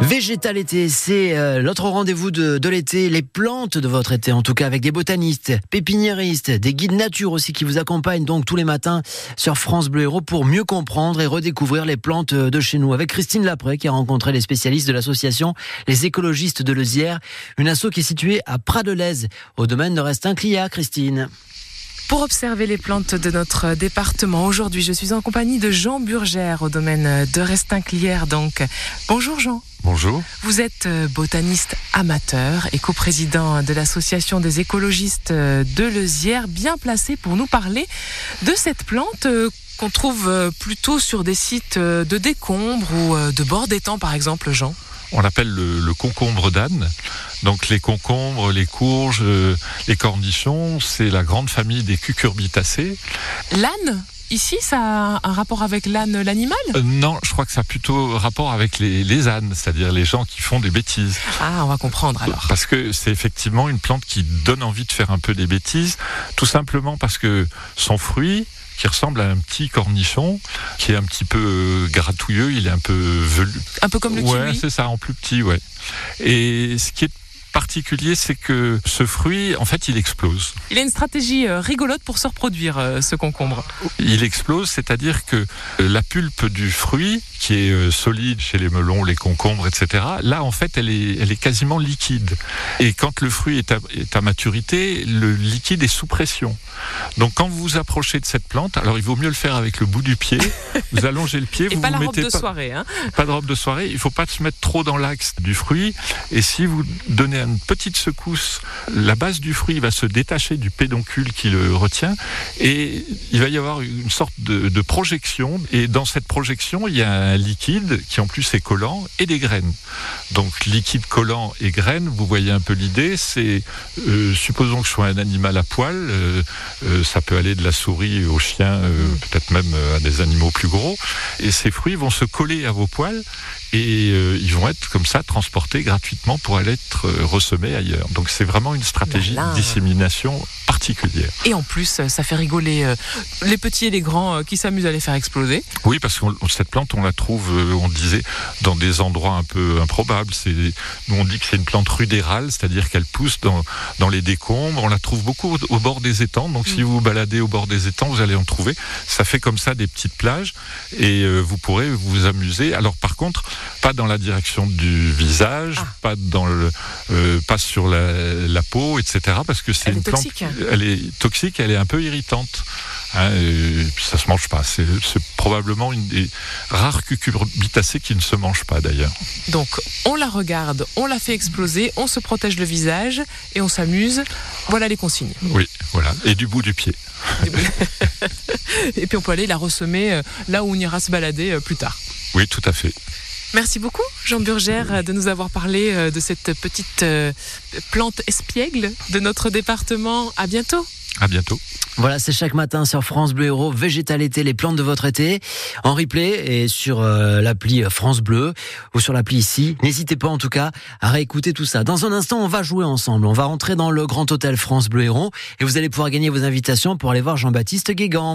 Végétal été, c'est euh, l'autre rendez-vous de, l'été, les plantes de votre été, en tout cas avec des botanistes, pépiniéristes, des guides nature aussi qui vous accompagnent donc tous les matins sur France Bleu Héros pour mieux comprendre et redécouvrir les plantes de chez nous. Avec Christine Lapré qui a rencontré les spécialistes de l'association Les écologistes de Lezière, une asso qui est située à Pras-de-Lez, au domaine de Restin-Clia, Christine. Pour observer les plantes de notre département, aujourd'hui, je suis en compagnie de Jean Burgère au domaine de Restinclière. Donc, bonjour Jean. Bonjour. Vous êtes botaniste amateur et coprésident de l'association des écologistes de Lezière, bien placé pour nous parler de cette plante qu'on trouve plutôt sur des sites de décombres ou de bord d'étang, par exemple, Jean on l'appelle le, le, concombre d'âne. Donc les concombres, les courges, euh, les cornichons, c'est la grande famille des cucurbitacées. L'âne Ici, ça a un rapport avec l'âne, l'animal? Euh, Non, je crois que ça a plutôt rapport avec les, les ânes, c'est-à-dire les gens qui font des bêtises. Ah, on va comprendre alors. Parce que c'est effectivement une plante qui donne envie de faire un peu des bêtises, tout simplement parce que son fruit, qui ressemble à un petit cornichon, qui est un petit peu gratouilleux, il est un peu velu. Un peu comme le ouais, kiwi c'est ça, en plus petit, ouais. Et ce qui est particulier, c'est que ce fruit, en fait, il explose. Il a une stratégie rigolote pour se reproduire, ce concombre. Il explose, c'est-à-dire que la pulpe du fruit, qui est solide chez les melons, les concombres, etc., là, en fait, elle est, elle est quasiment liquide. Et quand le fruit est à, est à maturité, le liquide est sous pression. Donc, quand vous vous approchez de cette plante, alors il vaut mieux le faire avec le bout du pied. Vous allongez le pied, Et vous pas vous la robe de pas, soirée. Hein pas de robe de soirée. Il faut pas se mettre trop dans l'axe du fruit. Et si vous donnez une petite secousse, la base du fruit va se détacher du pédoncule qui le retient et il va y avoir une sorte de, projection. Et dans cette projection, il y a un liquide qui en plus est collant et des graines. Donc liquide collant et graines, vous voyez un peu l'idée. C'est euh, supposons que je sois un animal à poil, euh, euh, ça peut aller de la souris au chien, peut-être même à des animaux plus gros. Et ces fruits vont se coller à vos poils et euh, ils vont être comme ça transportés gratuitement pour aller être euh, ressemés ailleurs. Donc c'est vraiment une stratégie de dissémination particulière. Et en plus, ça fait rigoler euh, les petits et les grands qui s'amusent à les faire exploser. Oui, parce que cette plante, on la trouve, euh, on disait, dans des endroits un peu improbables. Nous, on dit que c'est une plante rudérale, c'est-à-dire qu'elle pousse dans, dans les décombres. On la trouve beaucoup au, au bord des étangs. Donc, si vous vous baladez au bord des étangs, vous allez en trouver. Ça fait comme ça des petites plages et euh, vous pourrez vous amuser. Alors, par contre, pas dans la direction du visage, Ah. pas dans le, euh, pas sur la, la peau, etc. Parce que c'est une plante, toxique. elle est toxique, elle est un peu irritante. Hein, et puis ça se mange pas. C'est, probablement une des rares cucurbitacées qui ne se mangent pas d'ailleurs. Donc, on la regarde, on la fait exploser, on se protège le visage et on s'amuse. Voilà les consignes. Oui, voilà. Et du bout du pied. et puis on peut aller la ressemer euh, là où on ira se balader euh, plus tard. Oui, tout à fait. Merci beaucoup, Jean Burgère, de nous avoir parlé euh, de cette petite euh, plante espiègle de notre département. À bientôt. À bientôt. Voilà, c'est chaque matin sur France Bleu Héros, Végétal été, les plantes de votre été, en replay et sur euh, l'appli France Bleu ou sur l'appli ici. N'hésitez pas en tout cas à réécouter tout ça. Dans un instant, on va jouer ensemble. On va rentrer dans le grand hôtel France Bleu Héros et vous allez pouvoir gagner vos invitations pour aller voir Jean-Baptiste Guégan.